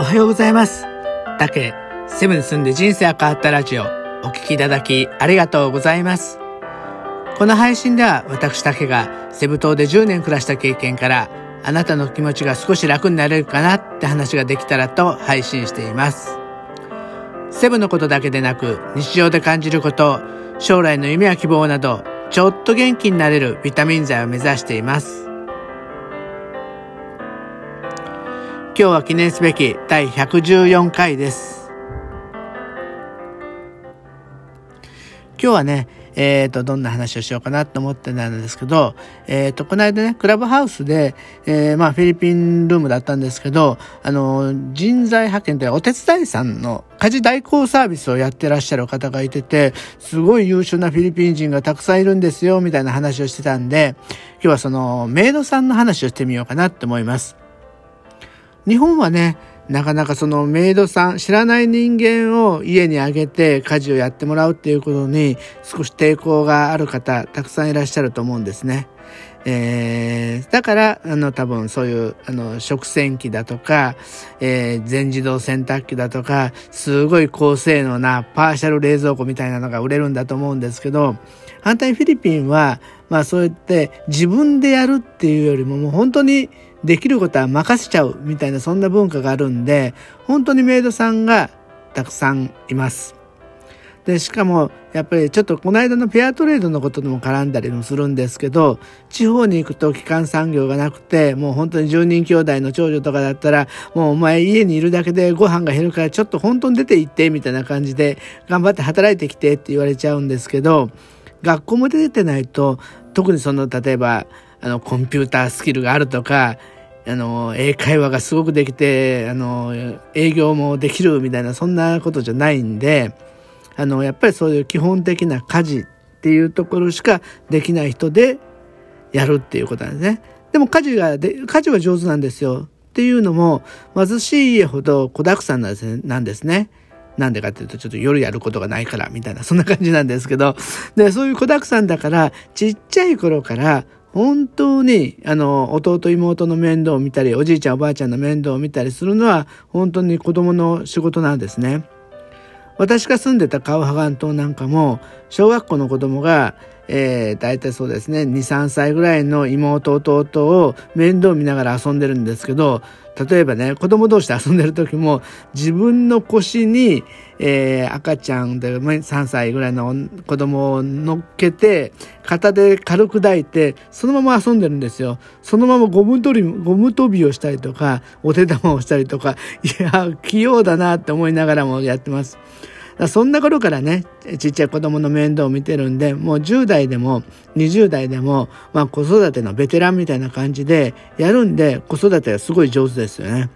おはようございます。竹、セブンに住んで人生が変わったラジオ、お聞きいただきありがとうございます。この配信では私竹がセブ島で10年暮らした経験からあなたの気持ちが少し楽になれるかなって話ができたらと配信しています。セブのことだけでなく日常で感じること、将来の夢や希望などちょっと元気になれるビタミン剤を目指しています。今日は記念すべき第114回です。今日はね、えっ、ー、と、どんな話をしようかなと思ってたんですけど、えっ、ー、と、この間ね、クラブハウスで、えー、まあ、フィリピンルームだったんですけど、あの、人材派遣というお手伝いさんの家事代行サービスをやってらっしゃる方がいてて、すごい優秀なフィリピン人がたくさんいるんですよ、みたいな話をしてたんで、今日はその、メイドさんの話をしてみようかなって思います。日本はね、なかなかそのメイドさん、知らない人間を家にあげて家事をやってもらうっていうことに少し抵抗がある方、たくさんいらっしゃると思うんですね。えー、だから、あの、多分そういう、あの、食洗機だとか、えー、全自動洗濯機だとか、すごい高性能なパーシャル冷蔵庫みたいなのが売れるんだと思うんですけど、反対にフィリピンは、まあそうやって自分でやるっていうよりももう本当にできることは任せちゃうみたいなそんな文化があるんで、本当にメイドさんがたくさんいます。で、しかも、やっぱりちょっとこの間のペアトレードのことでも絡んだりもするんですけど、地方に行くと基幹産業がなくて、もう本当に10人兄弟の長女とかだったら、もうお前家にいるだけでご飯が減るからちょっと本当に出て行って、みたいな感じで、頑張って働いてきてって言われちゃうんですけど、学校も出てないと、特にその、例えば、あの、コンピュータースキルがあるとか、あの、英会話がすごくできて、あの、営業もできるみたいな、そんなことじゃないんで、あの、やっぱりそういう基本的な家事っていうところしかできない人でやるっていうことなんですね。でも家事がで、家事は上手なんですよ。っていうのも、貧しい家ほど子沢山なんですね。なんですね。なんでかっていうと、ちょっと夜やることがないから、みたいな、そんな感じなんですけど、で、そういう子沢山だから、ちっちゃい頃から、本当に、あの、弟妹の面倒を見たり、おじいちゃんおばあちゃんの面倒を見たりするのは、本当に子供の仕事なんですね。私が住んでたカウハガン島なんかも、小学校の子供が、えー、大体そうですね、2、3歳ぐらいの妹、弟を面倒見ながら遊んでるんですけど、例えばね、子供同士で遊んでる時も、自分の腰に、えー、赤ちゃんで3歳ぐらいの子供を乗っけて、肩で軽く抱いて、そのまま遊んでるんですよ。そのままゴム取り、ゴム跳びをしたりとか、お手玉をしたりとか、いや、器用だなって思いながらもやってます。そんな頃からね、ちっちゃい子供の面倒を見てるんで、もう10代でも20代でも、まあ子育てのベテランみたいな感じでやるんで、子育てがすごい上手ですよね。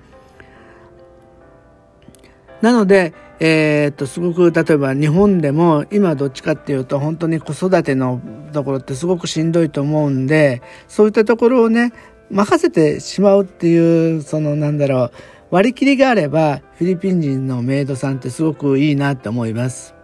なので、えー、っと、すごく、例えば日本でも、今どっちかっていうと、本当に子育てのところってすごくしんどいと思うんで、そういったところをね、任せてしまうっていう、その、なんだろう、割り切りがあれば、フィリピン人のメイドさんってすごくいいなって思います。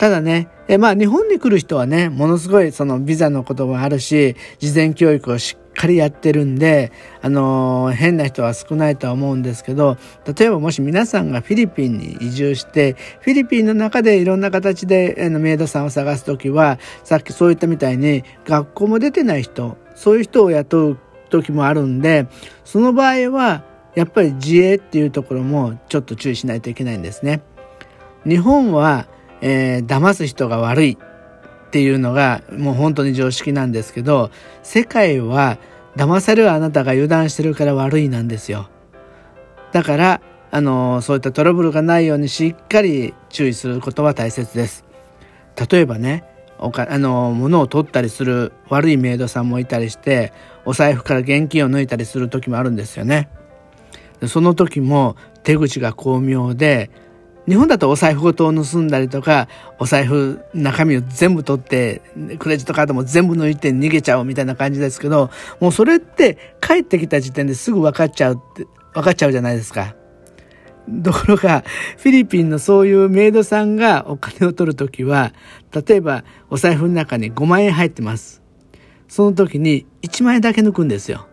ただね、えまあ日本に来る人はね、ものすごいそのビザのこともあるし、事前教育をしっかりやってるんで、あのー、変な人は少ないとは思うんですけど、例えばもし皆さんがフィリピンに移住して、フィリピンの中でいろんな形で、メイドさんを探すときは、さっきそう言ったみたいに、学校も出てない人、そういう人を雇う時もあるんで、その場合は、やっぱり自衛っていうところもちょっと注意しないといけないんですね。日本は、えー、騙す人が悪いっていうのがもう本当に常識なんですけど、世界は騙されるあなたが油断してるから悪いなんですよ。だから、あの、そういったトラブルがないようにしっかり注意することは大切です。例えばね、おかあの物を取ったりする悪いメイドさんもいたりしてお財布から現金を抜いたりする時もあるんですよね。その時も手口が巧妙で日本だとお財布ごとを盗んだりとかお財布中身を全部取ってクレジットカードも全部抜いて逃げちゃうみたいな感じですけどもうそれって帰ってきた時点ですぐ分かっちゃうって分かっちゃうじゃないですか。ところが、フィリピンのそういうメイドさんがお金を取るときは、例えばお財布の中に5万円入ってます。その時に1万円だけ抜くんですよ。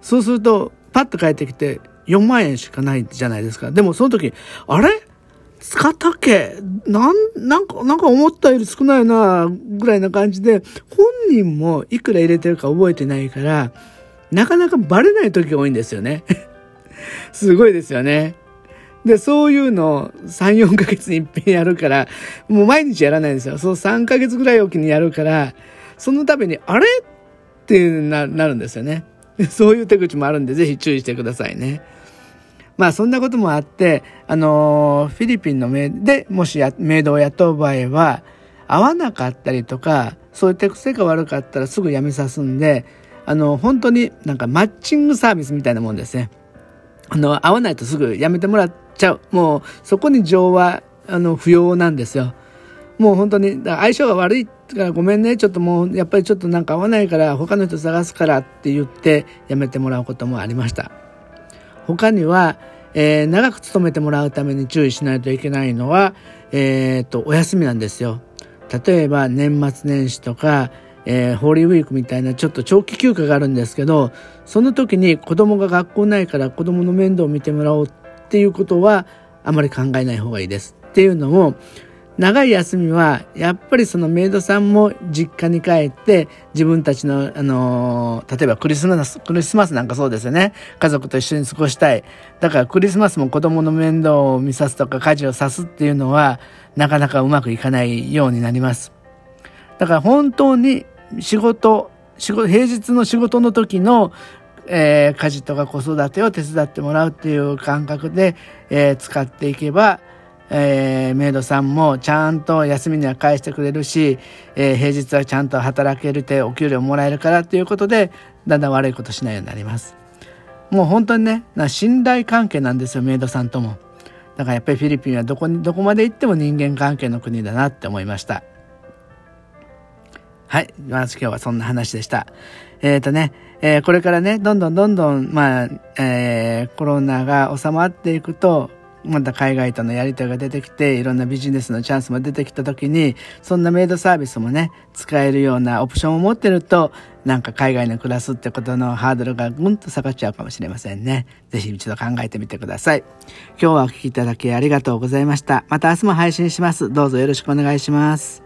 そうすると、パッと帰ってきて4万円しかないじゃないですか。でもその時、あれ？使ったっけ？なん、なんか、なんか思ったより少ないな、ぐらいな感じで、本人もいくら入れてるか覚えてないから、なかなかバレない時が多いんですよね。すごいですよね。で、そういうのを3、4ヶ月に一遍やるから、もう毎日やらないんですよ。そう3ヶ月ぐらいおきにやるから、そのために、あれ？ってなるんですよね。そういう手口もあるんで、ぜひ注意してくださいね。まあそんなこともあって、あのフィリピンのメイドで、もしやメイドを雇う場合は、合わなかったりとか、そういう手癖が悪かったらすぐ辞めさすんで、あの、本当になんかマッチングサービスみたいなもんですね。あの、合わないとすぐ辞めてもらっちゃう。もう、そこに情は、あの、不要なんですよ。もう本当に、相性が悪いからごめんね、ちょっともう、やっぱりちょっとなんか合わないから、他の人探すからって言って辞めてもらうこともありました。他には、えー、長く勤めてもらうために注意しないといけないのは、えー、と、お休みなんですよ。例えば、年末年始とか、えー、ホーリーウィークみたいなちょっと長期休暇があるんですけど、その時に子供が学校ないから子供の面倒を見てもらおうっていうことはあまり考えない方がいいです。っていうのも、長い休みは、やっぱりそのメイドさんも実家に帰って、自分たちの、あのー、例えばクリスマス、クリスマスなんかそうですよね。家族と一緒に過ごしたい。だからクリスマスも子供の面倒を見さすとか家事をさすっていうのは、なかなかうまくいかないようになります。だから本当に仕事、仕事、平日の仕事の時の、えー、家事とか子育てを手伝ってもらうっていう感覚で、えー、使っていけば、えー、メイドさんもちゃんと休みには返してくれるし、えー、平日はちゃんと働けるてお給料もらえるからっていうことで、だんだん悪いことしないようになります。もう本当にねな、信頼関係なんですよ、メイドさんとも。だからやっぱりフィリピンはどこに、どこまで行っても人間関係の国だなって思いました。はい。まず今日はそんな話でした。えっ、ー、とね、えー、これからね、どんどんどんどん、まあ、えー、コロナが収まっていくと、また海外とのやり取りが出てきて、いろんなビジネスのチャンスも出てきた時に、そんなメイドサービスもね、使えるようなオプションを持ってると、なんか海外に暮らすってことのハードルがぐんと下がっちゃうかもしれませんね。ぜひ一度考えてみてください。今日はお聴きいただきありがとうございました。また明日も配信します。どうぞよろしくお願いします。